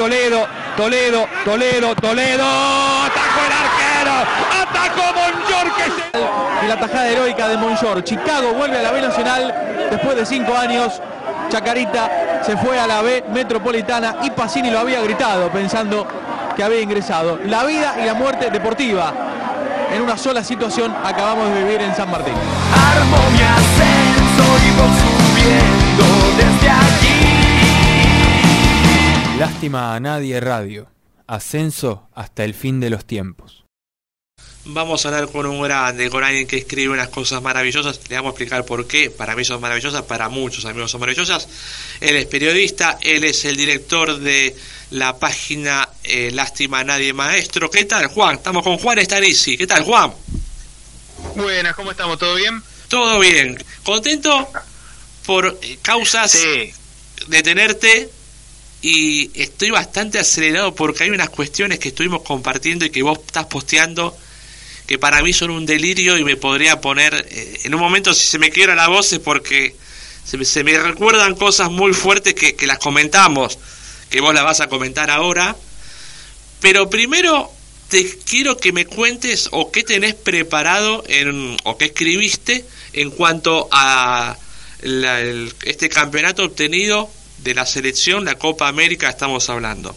Toledo, Toledo, Toledo, Toledo. Atacó el arquero. Atacó Monjor que se... Y la tajada heroica de Monjor. Chicago vuelve a la B Nacional después de cinco años. Chacarita se fue a la B Metropolitana y Pacini lo había gritado pensando que había ingresado. La vida y la muerte deportiva. En una sola situación acabamos de vivir en San Martín. Armo mi ascenso y voy subiendo desde Lástima a nadie radio. Ascenso hasta el fin de los tiempos. Vamos a hablar con un grande, con alguien que escribe unas cosas maravillosas. Le vamos a explicar por qué. Para mí son maravillosas, para muchos amigos son maravillosas. Él es periodista, él es el director de la página eh, Lástima a Nadie Maestro. ¿Qué tal, Juan? Estamos con Juan Estarici. ¿Qué tal, Juan? Buenas, ¿cómo estamos? ¿Todo bien? Todo bien. ¿Contento por eh, causas de tenerte? Y estoy bastante acelerado porque hay unas cuestiones que estuvimos compartiendo y que vos estás posteando que para mí son un delirio y me podría poner eh, en un momento si se me quiebra la voz es porque se me, se me recuerdan cosas muy fuertes que, que las comentamos que vos las vas a comentar ahora. Pero primero te quiero que me cuentes o qué tenés preparado en, o qué escribiste en cuanto a la- este campeonato obtenido de la selección, la Copa América estamos hablando.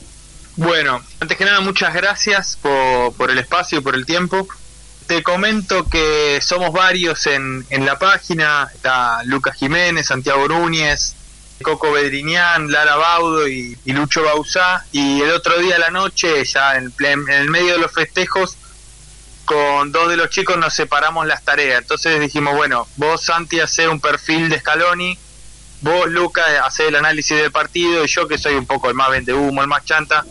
Bueno, antes que nada, muchas gracias por, por el espacio y por el tiempo. Te comento que somos varios en, en la página. Está Lucas Jiménez, Santiago Núñez, Coco Bedriñán, Lara Baudo y, y Lucho Bausá. Y el otro día a la noche, ya en, en el medio de los festejos, con dos de los chicos nos separamos las tareas. Entonces dijimos, bueno, vos Santi hace un perfil de Scaloni, vos Lucas hace el análisis del partido y yo que soy un poco el más vende humo, el más chanta,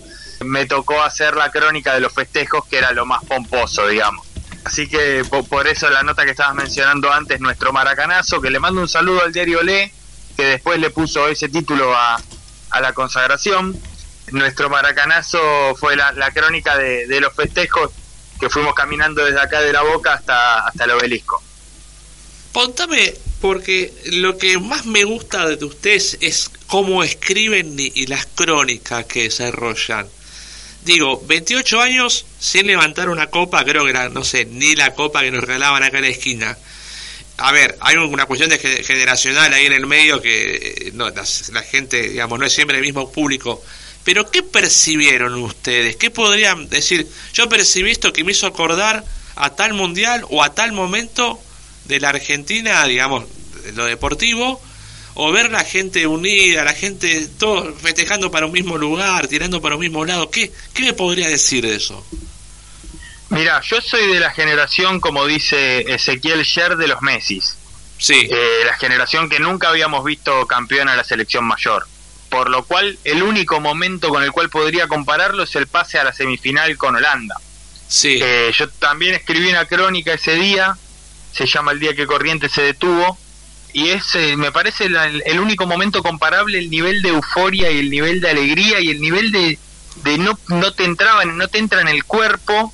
me tocó hacer la crónica de los festejos que era lo más pomposo, digamos. Así que po- por eso la nota que estabas mencionando antes, nuestro maracanazo, que le mando un saludo al diario Le, que después le puso ese título a, a la consagración. Nuestro maracanazo fue la, la crónica de, de los festejos que fuimos caminando desde acá de la boca hasta, hasta el obelisco. Contame, porque lo que más me gusta de ustedes es cómo escriben y, las crónicas que desarrollan. Digo, 28 años sin levantar una copa, creo que era, no sé, ni la copa que nos regalaban acá en la esquina. A ver, hay una cuestión de ge- generacional ahí en el medio que eh, no, la gente, digamos, no es siempre el mismo público. Pero ¿qué percibieron ustedes? ¿Qué podrían decir? Yo percibí esto que me hizo acordar a tal mundial o a tal momento de la Argentina, digamos, de lo deportivo, o ver la gente unida, la gente todo festejando para un mismo lugar, tirando para un mismo lado. ¿Qué, qué me podría decir de eso? Mira, yo soy de la generación, como dice Ezequiel Sher, de los Messis. Sí. Eh, la generación que nunca habíamos visto campeón a la selección mayor. Por lo cual, el único momento con el cual podría compararlo es el pase a la semifinal con Holanda. Sí. Eh, yo también escribí una crónica ese día, se llama El día que Corrientes se detuvo, y es, eh, me parece, la- el único momento comparable, el nivel de euforia y el nivel de alegría y el nivel de, de no, no te entraban, no te entra en el cuerpo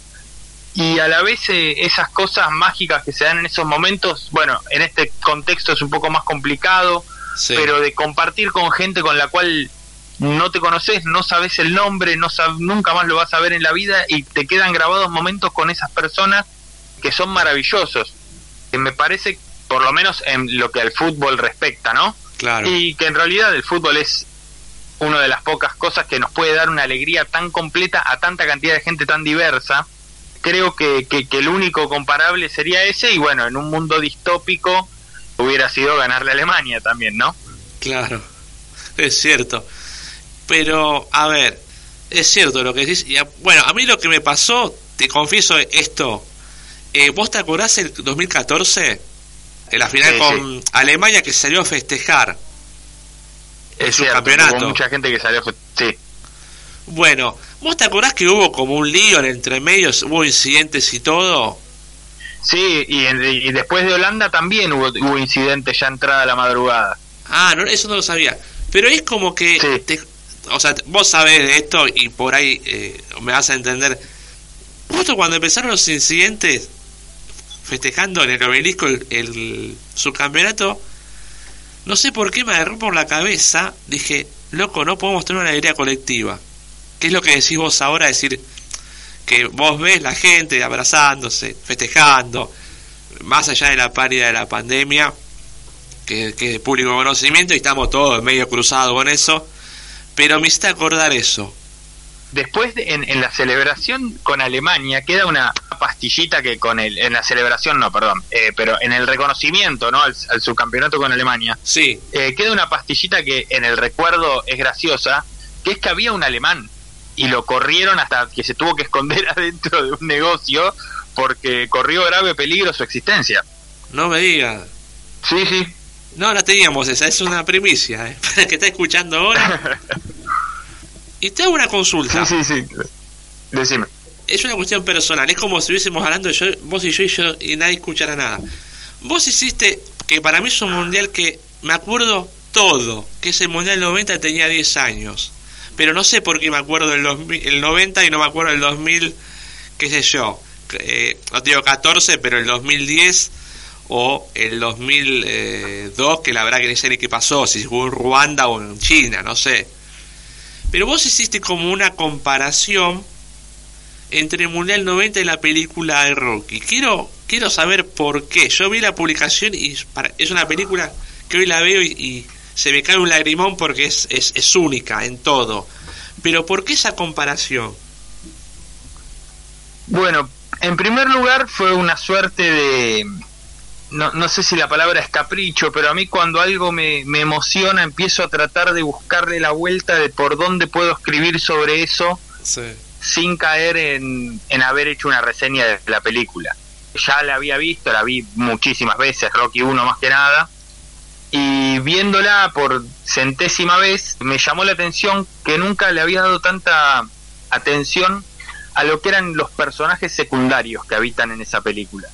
y a la vez eh, esas cosas mágicas que se dan en esos momentos, bueno, en este contexto es un poco más complicado, Sí. pero de compartir con gente con la cual no te conoces, no sabes el nombre, no sab- nunca más lo vas a ver en la vida y te quedan grabados momentos con esas personas que son maravillosos. Que me parece, por lo menos en lo que al fútbol respecta, ¿no? Claro. Y que en realidad el fútbol es una de las pocas cosas que nos puede dar una alegría tan completa a tanta cantidad de gente tan diversa. Creo que, que, que el único comparable sería ese y bueno, en un mundo distópico hubiera sido ganarle a Alemania también, ¿no? Claro, es cierto. Pero, a ver, es cierto lo que decís. Y, a- bueno, a mí lo que me pasó, te confieso esto. Eh, ¿Vos te acordás el 2014? En la final Sí, con Alemania que salió a festejar. Es su cierto, campeonato. mucha gente que salió. Sí, Bueno, ¿vos te acordás que hubo como un lío en entre medios? Hubo incidentes y todo. sí y, en- y después de Holanda también hubo, hubo incidentes ya entrada la madrugada. Ah, no, eso no lo sabía. Pero es como que... Sí. te- o sea, vos sabés de esto y por ahí eh, me vas a entender. Justo cuando empezaron los incidentes, festejando en el obelisco el, subcampeonato, no sé por qué me agarró por la cabeza, dije, loco, no podemos tener una alegría colectiva. ¿Qué es lo que decís vos ahora? Decir que vos ves la gente abrazándose, festejando, más allá de la pálida de la pandemia, que, que es de público conocimiento, y estamos todos medio cruzados con eso, pero me hiciste acordar eso. Después, de- en la celebración con Alemania, queda una pastillita que con el. En la celebración, no, perdón. eh, pero en el reconocimiento, ¿no? Al, al subcampeonato con Alemania, Sí, eh, queda una pastillita que en el recuerdo es graciosa, que es que había un alemán y lo corrieron hasta que se tuvo que esconder adentro de un negocio porque corrió grave peligro su existencia. no me digas. Sí, sí. No, la teníamos esa, es una primicia, ¿eh? para el que está escuchando ahora. Y te hago una consulta. Sí, sí, sí. Decime. Es una cuestión personal, es como si estuviésemos hablando yo, vos y yo y yo y nadie escuchara nada. Vos hiciste, que para mí es un mundial que me acuerdo todo, que es el mundial 90 tenía 10 años. Pero no sé por qué me acuerdo del 2000 el 90 y no me acuerdo del 2000, qué sé yo. Eh, no digo 14, pero el 2010 o el 2002, que la verdad que ni sé ni qué pasó, si jugó en Ruanda o en China, no sé. Pero vos hiciste como una comparación entre el Mundial 90 y la película de Rocky. Quiero, quiero saber por qué. Yo vi la publicación y es para- es una película que hoy la veo y, y se me cae un lagrimón porque es, es, es única en todo. Pero ¿por qué esa comparación? Bueno, en primer lugar fue una suerte de... No, no sé si la palabra es capricho, pero a mí cuando algo me, me emociona empiezo a tratar de buscarle la vuelta de por dónde puedo escribir sobre eso sin caer en, en haber hecho una reseña de la película. Ya la había visto, la vi muchísimas veces, Rocky 1 más que nada, y viéndola por centésima vez me llamó la atención que nunca le había dado tanta atención a lo que eran los personajes secundarios que habitan en esa película.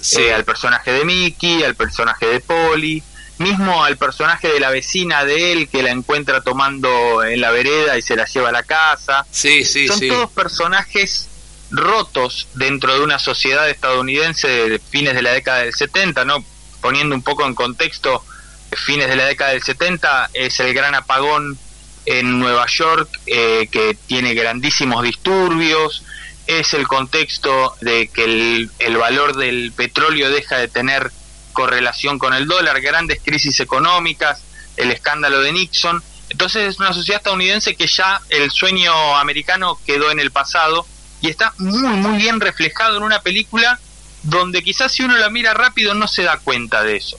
Sí, Eh, al personaje de Mickey, al personaje de Polly, mismo al personaje de la vecina de él que la encuentra tomando en la vereda y se la lleva a la casa. sí, sí. Son sí. todos personajes rotos dentro de una sociedad estadounidense de fines de la década del 70, ¿no? Poniendo un poco en contexto, fines de la década del 70 es el gran apagón en Nueva York eh, que tiene grandísimos disturbios, es el contexto de que el, el valor del petróleo deja de tener correlación con el dólar, grandes crisis económicas, el escándalo de Nixon. Entonces es una sociedad estadounidense que ya el sueño americano quedó en el pasado y está muy muy bien reflejado en una película donde quizás si uno la mira rápido no se da cuenta de eso.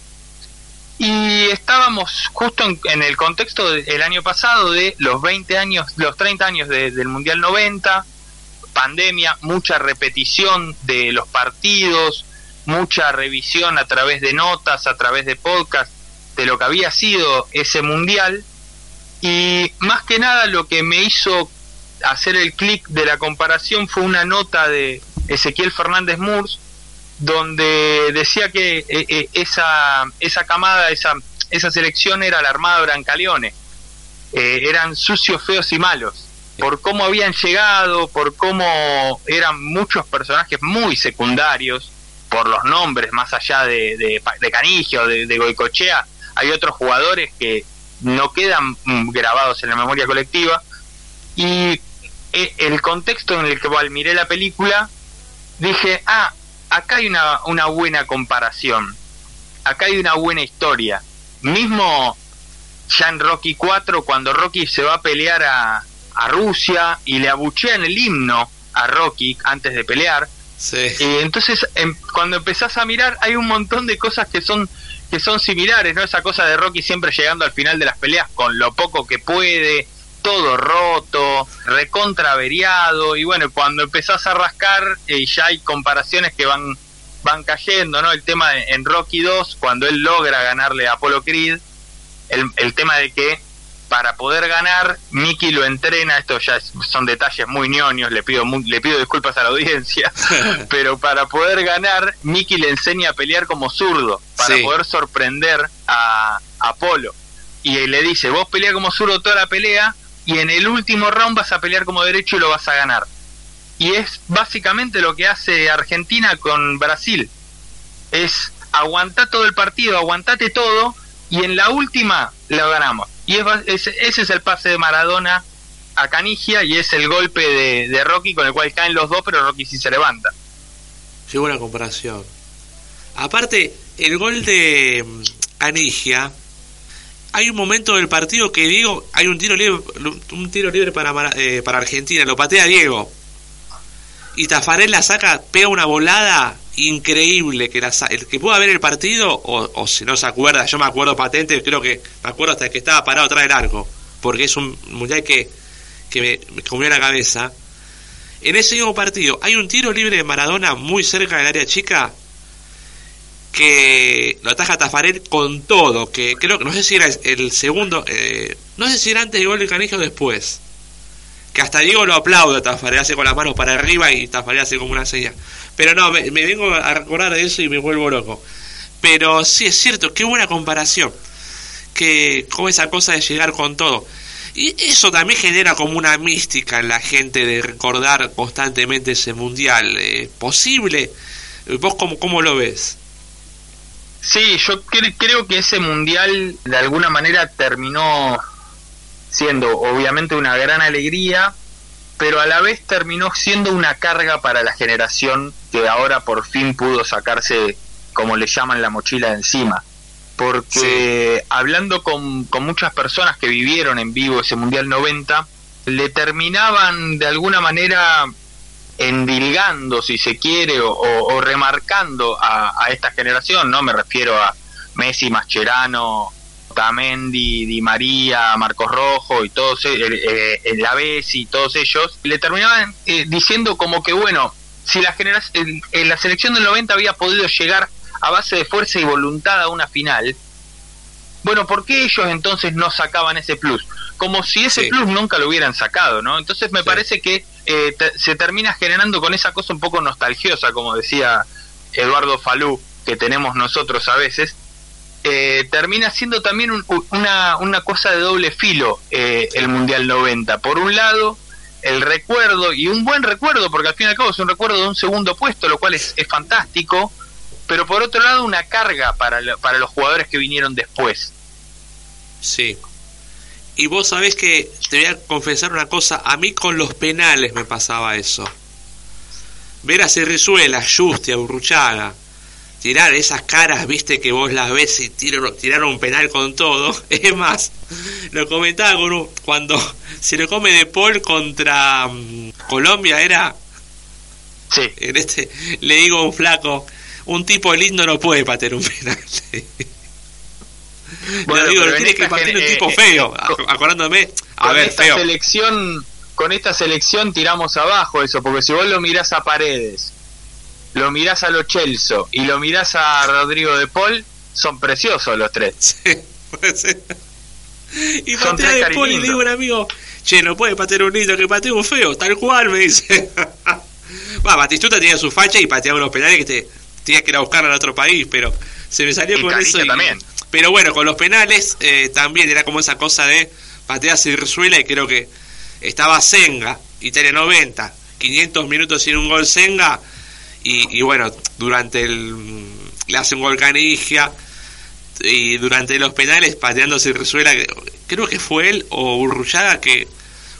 Y estábamos justo en, en el contexto del año pasado de los 20 años, los 30 años de- del Mundial 90, pandemia, mucha repetición de los partidos, mucha revisión a través de notas, a través de podcast, de lo que había sido ese Mundial. Y más que nada lo que me hizo hacer el clic de la comparación fue una nota de Ezequiel Fernández Murs, donde decía que eh, eh, esa, esa camada, esa, esa selección era la Armada Brancaleone. Eh, eran sucios, feos y malos. Por cómo habían llegado, por cómo eran muchos personajes muy secundarios, por los nombres, más allá de, de, de Canigio, de, Goicochea, hay otros jugadores que no quedan mm, grabados en la memoria colectiva. Y eh, el contexto en el que miré la película, dije, ah, acá hay una, una buena comparación, acá hay una buena historia. Mismo ya en Rocky 4, cuando Rocky se va a pelear a, a Rusia y le abuchean el himno a Rocky antes de pelear. Sí. Y entonces, em- cuando empezás a mirar, hay un montón de cosas que son que son similares, ¿no? Esa cosa de Rocky siempre llegando al final de las peleas con lo poco que puede, todo roto, recontra averiado, y bueno, cuando empezás a rascar, eh, ya hay comparaciones que van van cayendo, ¿no? El tema de- en Rocky 2, cuando él logra ganarle a Apollo Creed, el, el tema de que para poder ganar, Mickey lo entrena, esto ya es- son detalles muy ñoños, le pido le pido disculpas a la audiencia, pero para poder ganar, Mickey le enseña a pelear como zurdo, para Sí. poder sorprender a Apolo. Y le dice, vos pelea como zurdo toda la pelea, y en el último round vas a pelear como derecho y lo vas a ganar. Y es básicamente lo que hace Argentina con Brasil. Es aguantar todo el partido, aguantate todo, y en la última lo ganamos. Y es, ese es el pase de Maradona a Canigia y es el golpe de, Rocky con el cual caen los dos, pero Rocky sí se levanta. Qué buena comparación. Aparte, el gol de mm, Anigia, hay un momento del partido que Diego, hay un tiro libre, un tiro libre para, eh, para Argentina, lo patea Diego. Y Tafarel la saca, pega una volada increíble, que el que pueda ver el partido, o, o si no se acuerda, yo me acuerdo patente, creo que me acuerdo hasta que estaba parado atrás del arco, porque es un mundial que, me, me comió la cabeza. En ese mismo partido hay un tiro libre de Maradona muy cerca del área chica que lo ataja Tafarel con todo, que creo que no sé si era el segundo, eh, no sé si era antes del gol de Canigia o después. Que hasta Diego lo aplaude a Tafarel, hace con las manos para arriba y Tafarel hace como una señal. Pero no, me, vengo a recordar de eso y me vuelvo loco. Pero sí es cierto, qué buena comparación. Que como esa cosa de llegar con todo. Y eso también genera como una mística en la gente de recordar constantemente ese mundial. Eh, ¿Posible? ¿Vos cómo, cómo lo ves? Sí, yo cre- creo que ese mundial de alguna manera terminó siendo obviamente una gran alegría, pero a la vez terminó siendo una carga para la generación que ahora por fin pudo sacarse, como le llaman, la mochila de encima. Porque hablando con, con muchas personas que vivieron en vivo ese Mundial 90, le terminaban de alguna manera endilgando, si se quiere, o, o- o remarcando a, a esta generación, ¿no? Me refiero a Messi, Mascherano, Tamendi, Di María, Marcos Rojo y todos, eh, eh, eh, la Bessi y todos ellos, le terminaban eh, diciendo como que, bueno, si la, genera- el- el- la selección del 90 había podido llegar a base de fuerza y voluntad a una final, bueno, ¿por qué ellos entonces no sacaban ese plus? Como si ese Sí. plus nunca lo hubieran sacado, ¿no? Entonces me Sí. parece que eh, se termina generando con esa cosa un poco nostalgiosa, como decía Eduardo Falú, que tenemos nosotros a veces, eh, termina siendo también un- una, una cosa de doble filo eh, el Mundial 90. Por un lado, el recuerdo, y un buen recuerdo, porque al fin y al cabo es un recuerdo de un segundo puesto, lo cual es, es fantástico, pero por otro lado una carga para, para los jugadores que vinieron después. Sí. Y vos sabés que te voy a confesar una cosa, a mí con los penales me pasaba eso. Ver a Cerrizuela, Justi, a Burruchaga, tirar esas caras, viste, que vos las ves y tiraron, tiraron un penal con todo. Es más, lo comentaba un- cuando se lo come de Paul contra mm, Colombia, era Sí, en este, le digo a un flaco, un tipo lindo no puede patear un penal. Bueno, digo, pero en tiene que patear un tipo eh, feo, eh, acordándome, a con ver, esta feo. selección con esta selección tiramos abajo eso porque si vos lo mirás a Paredes lo mirás a Lo Celso y lo mirás a Rodrigo de Paul son preciosos los tres Sí. Y Son patea de Paul y digo a un amigo, che, no puede patear un lindo, que patee un feo, tal cual, me dice. Va, Batistuta tenía su facha y pateaba unos penales que te tenía que ir a buscar al otro país, pero se me salió Y con eso. y- también. Pero bueno, con los penales eh, también era como esa cosa de patear Cirzuela y creo que estaba Senga, Italia 90, 500 minutos sin un gol Senga y, y bueno, durante el... le hace un y durante los penales pateando Cirzuela, que- creo que fue él o Urruchaga que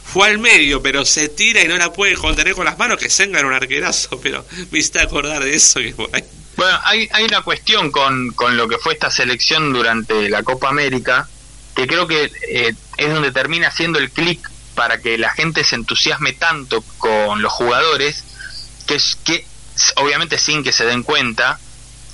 fue al medio, pero se tira y no la puede contener con las manos, que Senga era un arquerazo, pero me hiciste acordar de eso que fue ahí. bueno hay, hay una cuestión con, con lo que fue esta selección durante la Copa América que creo que eh, es donde termina siendo el clic para que la gente se entusiasme tanto con los jugadores, que es que obviamente sin que se den cuenta,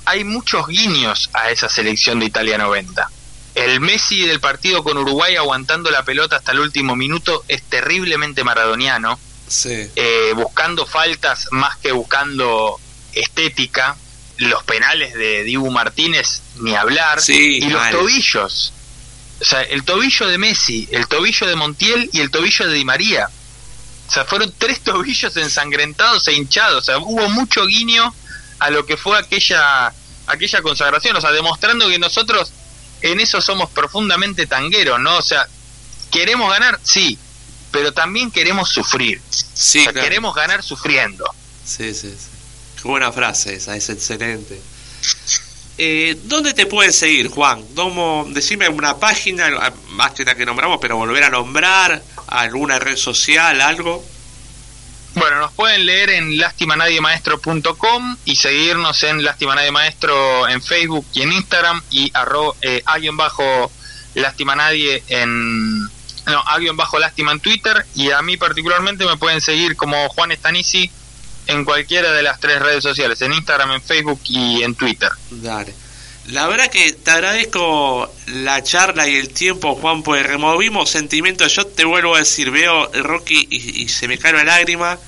hay muchos guiños a esa selección de Italia 90. El Messi del partido con Uruguay aguantando la pelota hasta el último minuto es terriblemente maradoniano, Sí. eh, buscando faltas más que buscando estética. Los penales de Dibu Martínez, ni hablar. Sí, y los tobillos. O sea, el tobillo de Messi, el tobillo de Montiel y el tobillo de Di María. O sea, fueron tres tobillos ensangrentados e hinchados. O sea, hubo mucho guiño a lo que fue aquella, aquella consagración. O sea, demostrando que nosotros en eso somos profundamente tangueros, ¿no? O sea, ¿queremos ganar? Sí, pero también queremos sufrir. Sí, o sea, claro. queremos ganar sufriendo. Sí, sí, sí. Qué buena frase esa, es excelente. Eh, ¿Dónde te pueden seguir, Juan? ¿Cómo, decime una página, más que la que nombramos, pero volver a nombrar, alguna red social, algo. Bueno, nos pueden leer en lastimanadiemaestro.com y seguirnos en Lástima Nadie Maestro en Facebook y en Instagram y arro, eh, a guion bajo Lástima Nadie en no, a guion bajo Lástima en Twitter y a mí particularmente me pueden seguir como Juan Estanici en cualquiera de las tres redes sociales, en Instagram, en Facebook y en Twitter. Dale. La verdad que te agradezco la charla y el tiempo, Juan, pues removimos sentimientos. Yo te vuelvo a decir, veo Rocky y, se me cae una lágrima.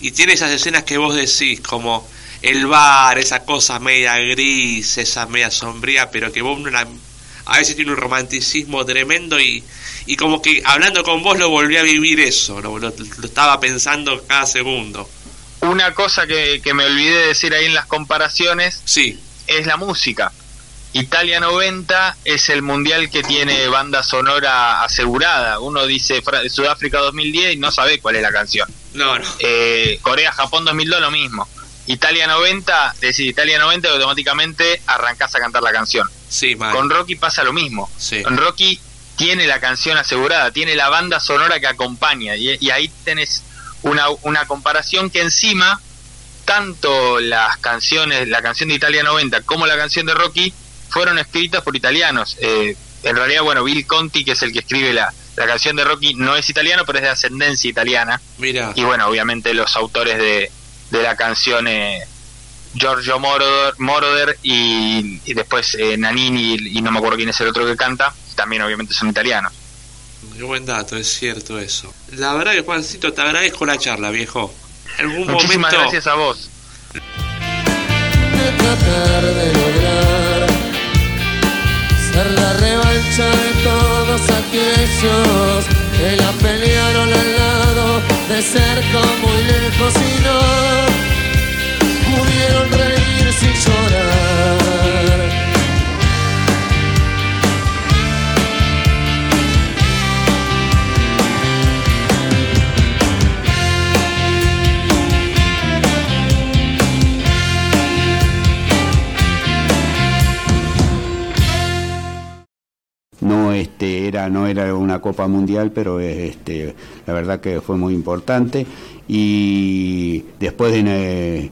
Y tiene esas escenas que vos decís, como el bar, esa cosa media gris, esa media sombría, pero que vos a veces tiene un romanticismo tremendo y, y como que hablando con vos lo volví a vivir eso, lo estaba pensando cada segundo. Una cosa que, que me olvidé de decir ahí en las comparaciones Sí, es la música. Italia 90 es el mundial que tiene banda sonora asegurada. Uno dice Sudáfrica 2010 y no sabe cuál es la canción. no, no. Eh, Corea, Japón 2002 lo mismo. Italia 90, decir Italia 90 y automáticamente arrancás a cantar la canción. Sí. Con Rocky pasa lo mismo. Sí. Con Rocky tiene la canción asegurada, tiene la banda sonora que acompaña y, y ahí tenés una, una comparación que encima tanto las canciones, la canción de Italia 90 como la canción de Rocky fueron escritas por italianos. Eh, en realidad, bueno, Bill Conti, que es el que escribe la, la canción de Rocky, no es italiano, pero es de ascendencia italiana. Mira, Y bueno, obviamente los autores de, de la canción, eh, Giorgio Moroder, Moroder y, y después eh, Nanini y, y no me acuerdo quién es el otro que canta, también obviamente son italianos. Qué buen dato, es cierto eso. La verdad que Juancito, te agradezco la charla, viejo. Algún Muchísimas momento. gracias a vos. de tratar de lograr ser la revancha de todos aquellos que la pelearon al lado de cerca muy lejos y no pudieron reír sin llorar. No era una copa mundial pero este la verdad que fue muy importante. Y después de,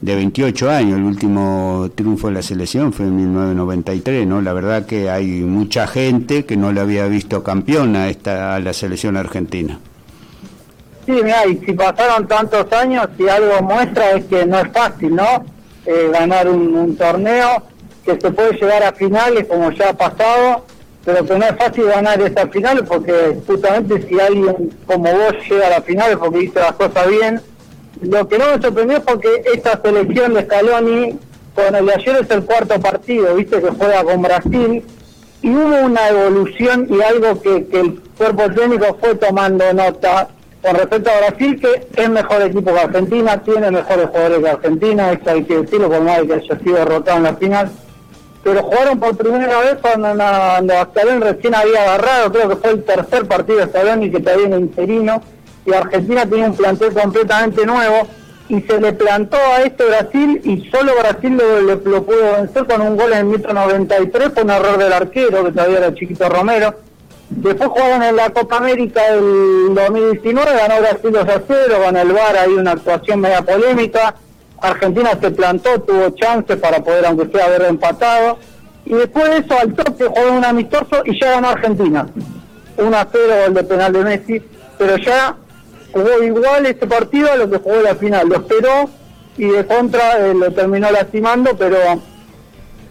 de 28 años el último triunfo de la selección fue en 1993 no la verdad que hay mucha gente que no le había visto campeón a esta a la selección argentina. Sí, mira, y si pasaron tantos años, si algo muestra es que no es fácil, ¿no? Eh, ganar un torneo, que se puede llegar a finales como ya ha pasado, pero que no es fácil ganar esas finales porque justamente si alguien como vos llega a las finales porque hizo las cosas bien, lo que no me sorprendió es porque esta selección de Scaloni, con el de ayer es el cuarto partido, viste que juega con Brasil, y hubo una evolución y algo que, que el cuerpo técnico fue tomando nota con respecto a Brasil, que es mejor equipo que Argentina, tiene mejores jugadores que Argentina, eso hay que decirlo, por más que haya sido derrotado en la final. Pero jugaron por primera vez cuando, cuando recién había agarrado, creo que fue el tercer partido de Scaloni que todavía era interino, y Argentina tenía un plantel completamente nuevo, y se le plantó a este Brasil, y solo Brasil lo pudo vencer con un gol en el minuto 93, por un error del arquero, que todavía era Chiquito Romero. Después jugaron en la Copa América del 2019, ganó Brasil 2 a 0, con el VAR hay una actuación media polémica. Argentina se plantó, tuvo chances para poder, aunque sea, haber empatado. y después de eso al toque jugó un amistoso y ya ganó Argentina. 1 a 0 el de penal de Messi, pero ya jugó igual este partido a lo que jugó la final. Lo esperó y de contra eh, lo terminó lastimando, pero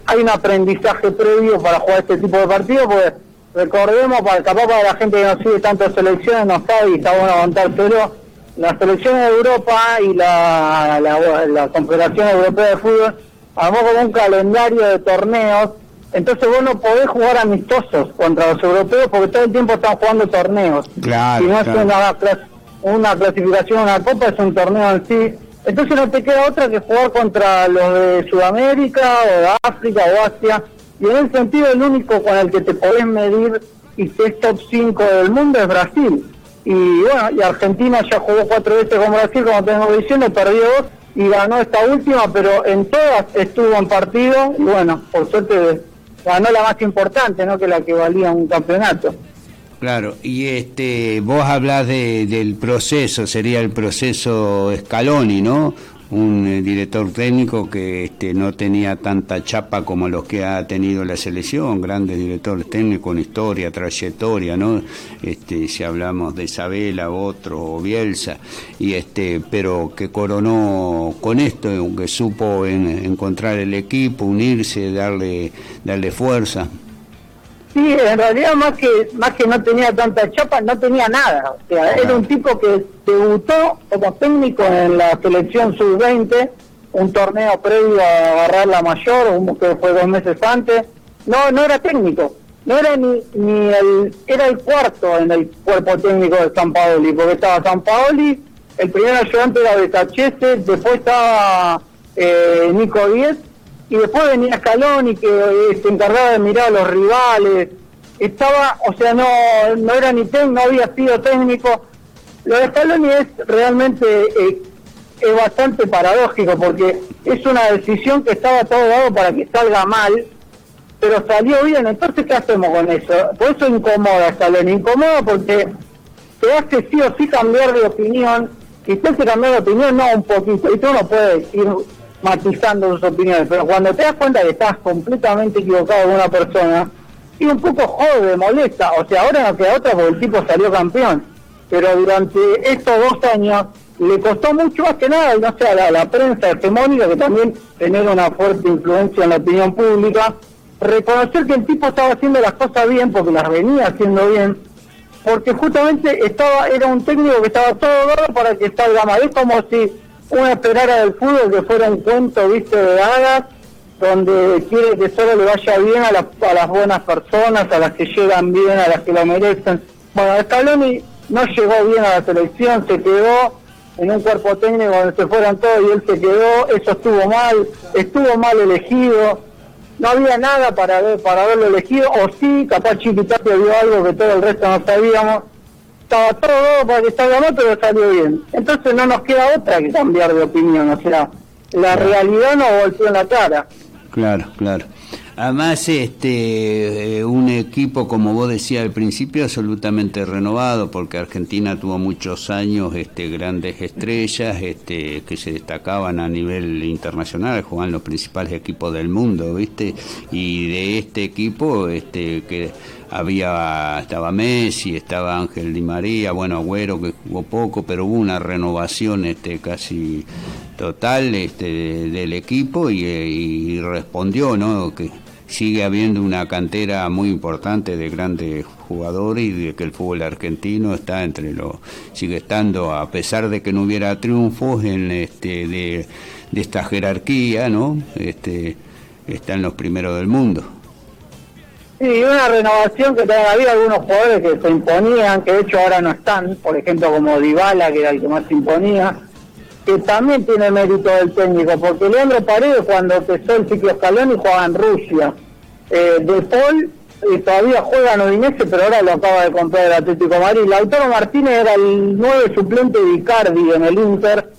hay un aprendizaje previo para jugar este tipo de partidos, porque recordemos, para, capaz para la gente que no sigue tantas selecciones, no sabe y está bueno aguantar, pero la selección de Europa y la, la, la Confederación Europea de Fútbol armó como un calendario de torneos, entonces vos no podés jugar amistosos contra los europeos porque todo el tiempo están jugando torneos. Claro, si no claro. es una, clas- una clasificación, una copa, es un torneo en sí. Entonces no te queda otra que jugar contra los de Sudamérica o de África o Asia. Y en ese sentido el único con el que te podés medir y que es top 5 del mundo es Brasil. Y bueno, y Argentina ya jugó cuatro veces con Brasil, como tengo diciendo, perdió dos y ganó esta última, pero en todas estuvo en partido y bueno, por suerte ganó la más importante, ¿no? Que la que valía un campeonato. Claro, y este, vos hablás de, del proceso, sería el proceso Scaloni, ¿no? Un eh, director técnico que este, no tenía tanta chapa como los que ha tenido la selección, grandes directores técnicos con historia, trayectoria, ¿no? Este, si hablamos de Isabela, otro, o Bielsa, y este, pero que coronó con esto, que supo en- encontrar el equipo, unirse, darle, darle fuerza. Sí, en realidad más que más que no tenía tanta chapa, no tenía nada. O sea, era un tipo que debutó como técnico en la selección sub-20, un torneo previo a agarrar la mayor, un- que fue dos meses antes. No, no era técnico. No era ni, ni el, era el cuarto en el cuerpo técnico de San Paoli, porque estaba San Paoli, el primer ayudante era Betachese, después estaba eh, Nico Díez, y después venía Scaloni que eh, se encargaba de mirar a los rivales. Estaba o sea no no era ni técnico no había sido técnico. Lo de Scaloni es realmente eh, es bastante paradójico porque es una decisión que estaba todo dado para que salga mal pero salió bien. Entonces qué hacemos con eso por eso incomoda Scaloni. Incomoda porque te hace sí o sí cambiar de opinión. Y te hace cambiar de opinión no un poquito. Y tú no puedes ir matizando sus opiniones, pero cuando te das cuenta que estás completamente equivocado con una persona, y un poco jode, molesta, o sea, ahora no queda otra porque el tipo salió campeón, pero durante estos dos años le costó mucho más que nada, no sé, a la, la prensa hegemónica, que también genera una fuerte influencia en la opinión pública, reconocer que el tipo estaba haciendo las cosas bien, porque las venía haciendo bien, porque justamente estaba era un técnico que estaba todo dado para que salga mal. Es como si uno esperara del fútbol que fuera un cuento, de hadas, donde quiere que solo le vaya bien a las, a las buenas personas, a las que llegan bien, a las que lo merecen. Bueno, Scaloni no llegó bien a la selección, se quedó en un cuerpo técnico donde se fueron todos y él se quedó, eso estuvo mal, estuvo mal elegido, no había nada para ver, para haberlo elegido, o sí, capaz Chiquitapia vio algo que todo el resto no sabíamos, estaba todo para que salga mal, pero salió bien. Entonces no nos queda otra que cambiar de opinión, o sea, la realidad nos golpeó en la cara. Claro, claro. Además, este, eh, un equipo, como vos decías al principio, absolutamente renovado, porque Argentina tuvo muchos años este, grandes estrellas este, que se destacaban a nivel internacional, jugaban los principales equipos del mundo, ¿viste? Y de este equipo, este, que había estaba Messi, estaba Ángel Di María, bueno, Agüero que jugó poco, pero hubo una renovación este casi total este del equipo y, eh, y respondió, ¿no? Que sigue habiendo una cantera muy importante de grandes jugadores y de que el fútbol argentino está entre los sigue estando a pesar de que no hubiera triunfos en este de, de esta jerarquía, ¿no? Este está en los primeros del mundo. Sí, una renovación que había algunos jugadores que se imponían, que de hecho ahora no están, por ejemplo como Dybala, que era el que más se imponía, que también tiene mérito del técnico, porque Leandro Paredes cuando empezó el ciclo Scaloni jugaba en Rusia. Eh, de Paul eh, todavía juega en Udinese, pero ahora lo acaba de comprar el Atlético de Madrid. Lautaro Martínez era el nueve suplente de Icardi en el Inter,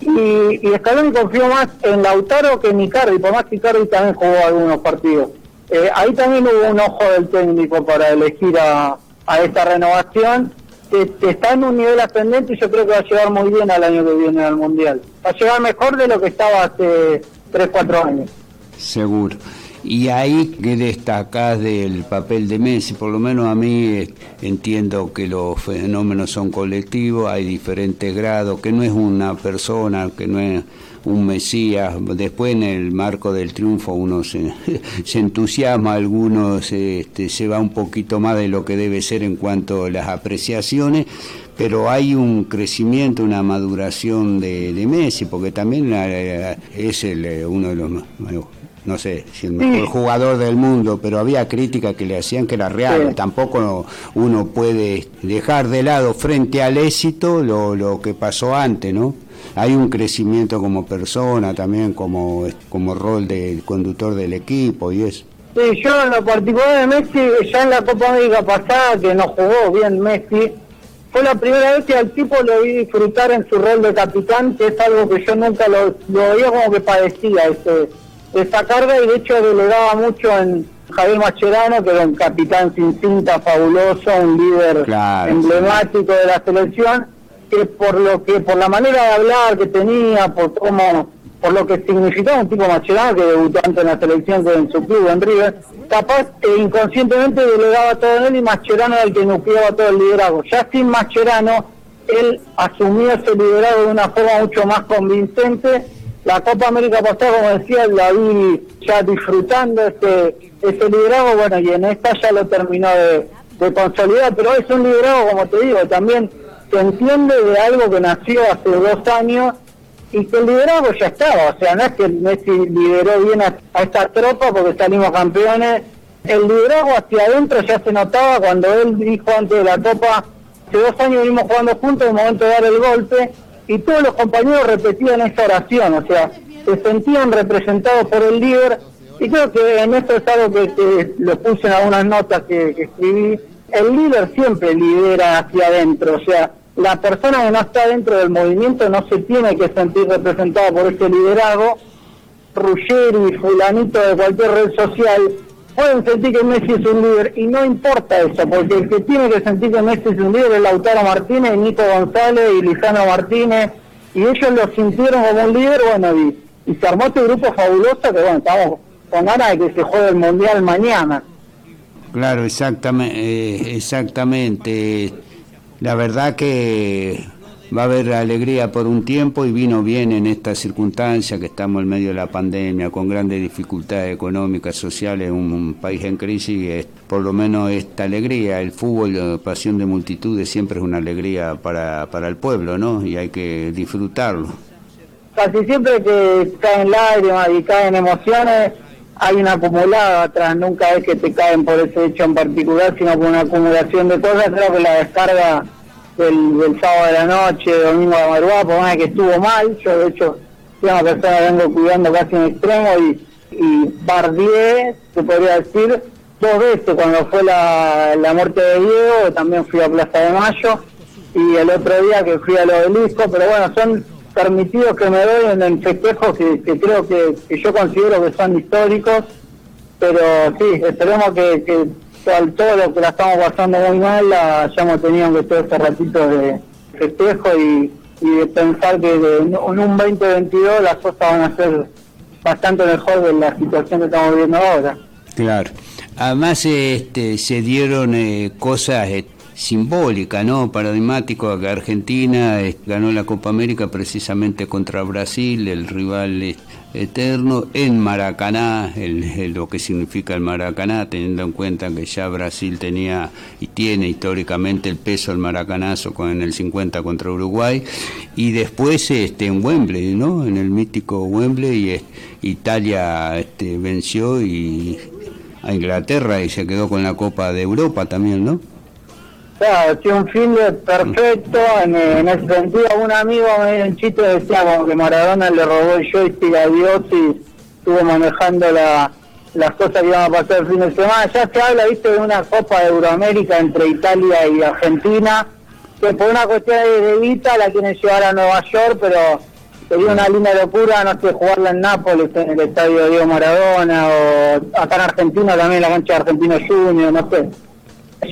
y, y Scaloni confió más en Lautaro que en Icardi, por más que Icardi también jugó algunos partidos. Eh, ahí también hubo un ojo del técnico para elegir a, a esta renovación, que, está en un nivel ascendente y yo creo que va a llegar muy bien al año que viene al Mundial. Va a llegar mejor de lo que estaba hace 3, 4 años. Seguro. Y ahí que destacás del papel de Messi, por lo menos a mí eh, entiendo que los fenómenos son colectivos, hay diferentes grados, que no es una persona, que no es un Mesías. Después en el marco del triunfo uno se, se entusiasma, algunos este, se va un poquito más de lo que debe ser en cuanto a las apreciaciones, pero hay un crecimiento, una maduración de, de Messi, porque también eh, es el, eh, uno de los más no sé si el mejor jugador del mundo, pero había críticas que le hacían que era real. Tampoco uno puede dejar de lado frente al éxito lo, lo que pasó antes, ¿no? Hay un crecimiento como persona, también como, como rol de conductor del equipo y eso. Sí, yo en lo particular de Messi, ya en la Copa América pasada, que no jugó bien Messi, fue la primera vez que al tipo lo vi disfrutar en su rol de capitán, que es algo que yo nunca lo, lo veía como que padecía, ese esa carga y de hecho delegaba mucho en Javier Mascherano, que era un capitán sin cinta fabuloso, un líder emblemático de la selección, que por lo que por la manera de hablar que tenía, por cómo por lo que significaba un tipo Mascherano que debutó antes en la selección en su club en River, capaz que inconscientemente delegaba todo en él y Mascherano era el que nucleaba todo el liderazgo. Ya sin Mascherano, él asumió ese liderazgo de una forma mucho más convincente la Copa América pasada, como decía, la vi ya disfrutando este, ese liderazgo, bueno, y en esta ya lo terminó de, consolidar, pero es un liderazgo, como te digo, también se entiende de algo que nació hace dos años y que el liderazgo ya estaba, o sea, no es que Messi lideró bien a, esta tropa porque salimos campeones, el liderazgo hacia adentro ya se notaba cuando él dijo antes de la Copa, hace dos años venimos jugando juntos, en el momento de dar el golpe, y todos los compañeros repetían esta oración, o sea, se sentían representados por el líder, y creo que en esto es algo que, lo puse en algunas notas que, escribí, el líder siempre lidera hacia adentro, o sea, la persona que no está dentro del movimiento no se tiene que sentir representada por ese liderazgo, Ruggeri, fulanito de cualquier red social, pueden sentir que Messi es un líder y no importa eso, porque el que tiene que sentir que Messi es un líder es Lautaro Martínez, Nico González y Lizano Martínez, y ellos lo sintieron como un líder, bueno, y, se armó este grupo fabuloso que, bueno, estamos con ganas de que se juegue el Mundial mañana. Claro, exactamente, eh, exactamente. La verdad que va a haber alegría por un tiempo y vino bien en esta circunstancia que estamos en medio de la pandemia, con grandes dificultades económicas, sociales, un, país en crisis, por lo menos esta alegría, el fútbol, la pasión de multitudes siempre es una alegría para, para el pueblo, ¿no? Y hay que disfrutarlo. Casi siempre que caen lágrimas y caen emociones, hay una acumulada atrás, nunca es que te caen por ese hecho en particular, sino por una acumulación de cosas, creo que la descarga del, sábado de la noche, domingo de madrugada, por más que estuvo mal, yo de hecho soy una persona que vengo cuidando casi en extremo y, y bardié, se podría decir, dos veces cuando fue la, la muerte de Diego, también fui a Plaza de Mayo, y el otro día que fui al obelisco, pero bueno, son permitidos que me doy en, festejos que, creo que, yo considero que son históricos, pero sí, esperemos que todo lo que la estamos pasando muy mal, la hayamos tenido que todo este ratito de festejo y, de pensar que en un 2022 las cosas van a ser bastante mejor de la situación que estamos viviendo ahora. Claro. Además este, se dieron eh, cosas eh, simbólicas, ¿no? Paradigmático que Argentina ganó la Copa América precisamente contra Brasil, el rival eterno en Maracaná, el, lo que significa el Maracaná, teniendo en cuenta que ya Brasil tenía y tiene históricamente el peso del Maracanazo con, en el 50 contra Uruguay, y después este, en Wembley, ¿no? en el mítico Wembley, y, Italia este, venció y, a Inglaterra y se quedó con la Copa de Europa también, ¿no? Claro, tiene un fin perfecto, en, ese sentido un amigo me dio un chiste decía como que Maradona le robó el joystick a Dios y estuvo manejando la, las cosas que iban a pasar el fin de semana. Ya se habla, viste, de una Copa de Euroamérica entre Italia y Argentina, que por una cuestión de guita la quieren llevar a Nueva York, pero sería una linda locura, no sé, jugarla en Nápoles, en el estadio de Diego Maradona, o acá en Argentina también la cancha de Argentino Junior, no sé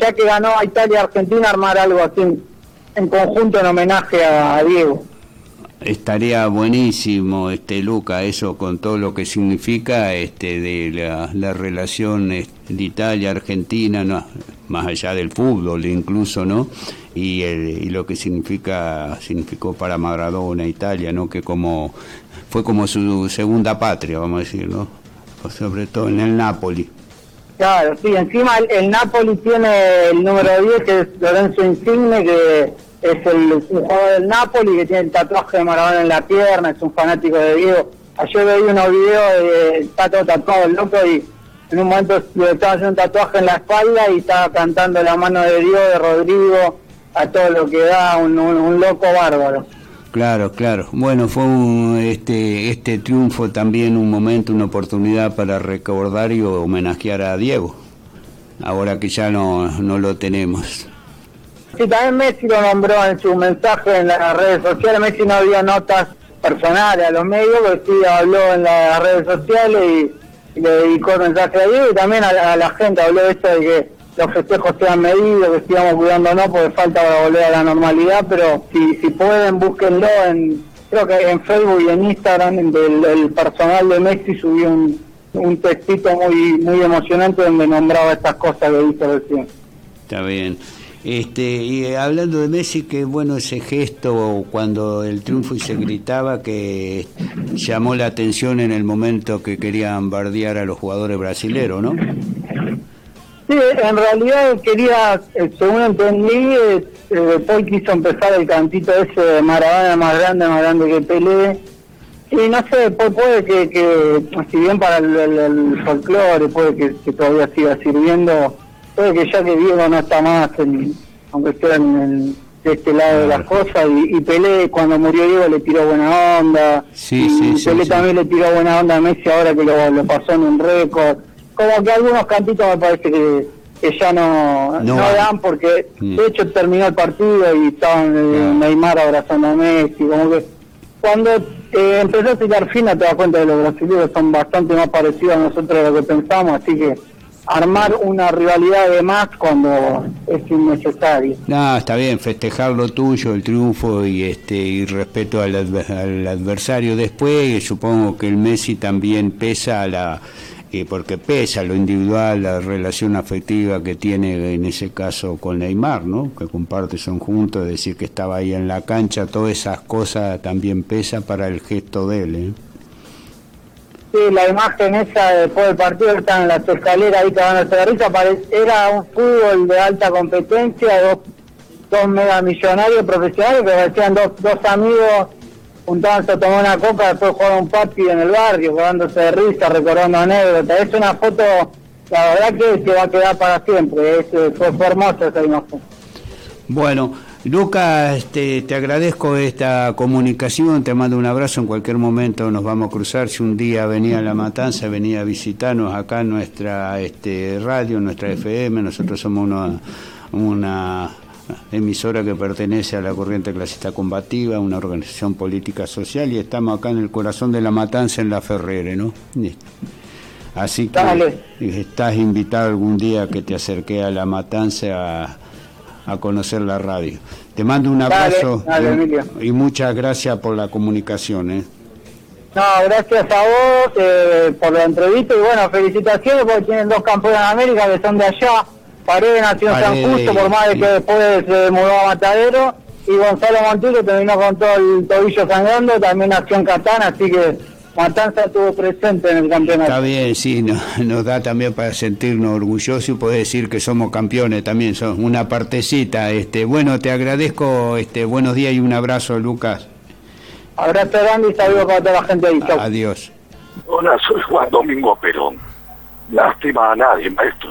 ya que ganó a Italia Argentina, armar algo así en, conjunto en homenaje a, Diego. Estaría buenísimo, este Luca, eso con todo lo que significa este de la, la relación este, de Italia Argentina, no, más allá del fútbol incluso, ¿no? Y, el- y lo que significa significó para Maradona Italia, ¿no? Que como fue como su segunda patria, vamos a decir, ¿no? Sobre todo en el Napoli. Claro, sí, encima el, el Napoli tiene el número 10, que es Lorenzo Insigne, que es el, un jugador del Napoli, que tiene el tatuaje de Maradona en la pierna, es un fanático de Diego. Ayer veía unos videos de está todo tatuado el loco y en un momento le estaba haciendo un tatuaje en la espalda y estaba cantando la mano de Dios, de Rodrigo, a todo lo que da, un, loco bárbaro. Claro, claro. Bueno, fue un, este, este triunfo también un momento, una oportunidad para recordar y homenajear a Diego, ahora que ya no, no lo tenemos. Sí, también Messi lo nombró en su mensaje en las redes sociales. Messi no había notas personales a los medios, pero sí habló en las redes sociales y, le dedicó mensaje a Diego y también a, la- a la gente. Habló de esto de que los festejos sean medidos, que sigamos cuidándonos porque falta para volver a la normalidad, pero si, pueden, búsquenlo en, creo que en Facebook y en Instagram del, el personal de Messi subió un, textito muy, muy emocionante donde nombraba estas cosas que dice recién. Está bien. Este, y eh, hablando de Messi, qué bueno ese gesto cuando el triunfo y se gritaba que llamó la atención en el momento que querían bardear a los jugadores brasileros, ¿no? Sí, en realidad quería, eh, según entendí, eh, eh, después quiso empezar el cantito ese de Maradona más grande, más grande que Pelé. Y no sé, pu- puede que, que si bien para el, el, el folclore, puede que, que todavía siga sirviendo, puede que ya que Diego no está más, en- aunque esté en el- de este lado de las cosas, y, y Pelé cuando murió Diego le tiró buena onda, Sí, y sí, Pelé sí. también le tiró buena onda a Messi ahora que lo, lo pasó en un récord. Como que algunos cantitos me parece que, que ya no, No no, dan porque Mm. de hecho terminó el partido y estaban eh, Neymar abrazando a Messi, como que cuando eh, empezó a tirar fina te das cuenta de que los brasileños son bastante más parecidos a nosotros de lo que pensamos, así que armar una rivalidad de más cuando es innecesario. No, está bien, festejar lo tuyo, el triunfo y este y respeto al, adver- al adversario. Después supongo que el Messi también pesa a la eh, porque pesa lo individual, la relación afectiva que tiene en ese caso con Neymar, ¿no? Que comparte son juntos, decir que estaba ahí en la cancha, todas esas cosas también pesa para el gesto de él. ¿eh? Sí, la imagen esa después del partido estaban en las escaleras ahí risa, pare- era un fútbol de alta competencia, dos, dos megamillonarios profesionales que parecían dos, dos amigos juntándose a tomar una copa, después jugaban un partido en el barrio, cagándose de risa, recordando anécdotas. Es una foto, la verdad que se va a quedar para siempre, es, eh, fue, fue hermosa esa imagen. Bueno, Lucas, este, te agradezco esta comunicación, te mando un abrazo, en cualquier momento nos vamos a cruzar, si un día venía a La Matanza, venía a visitarnos acá en nuestra este, radio, nuestra FM, nosotros somos una, una emisora que pertenece a la Corriente Clasista Combativa, una organización política social y estamos acá en el corazón de La Matanza, en La Ferrere, ¿no? Así que Dale. estás invitado algún día que te acerque a La Matanza a, a conocer la radio. Te mando un abrazo dale, y, muchas gracias por la comunicación. ¿eh? No, gracias a vos eh, por la entrevista y bueno, felicitaciones porque tienen dos campeones de América que son de allá. Paredes nació en San Justo, por más de que después se mudó a Matadero. Y Gonzalo Montijo terminó con todo el tobillo sangrando, también nació en Catán, así que Matanza estuvo presente en el campeonato. Está bien, sí, no- nos da también para sentirnos orgullosos y poder decir que somos campeones también, son una partecita. Este, bueno, te agradezco, este, buenos días y un abrazo, Lucas. Abrazo grande y saludos para toda la gente ahí. Chau. Adiós. Hola, soy Juan Domingo Perón. Lástima a nadie, maestro.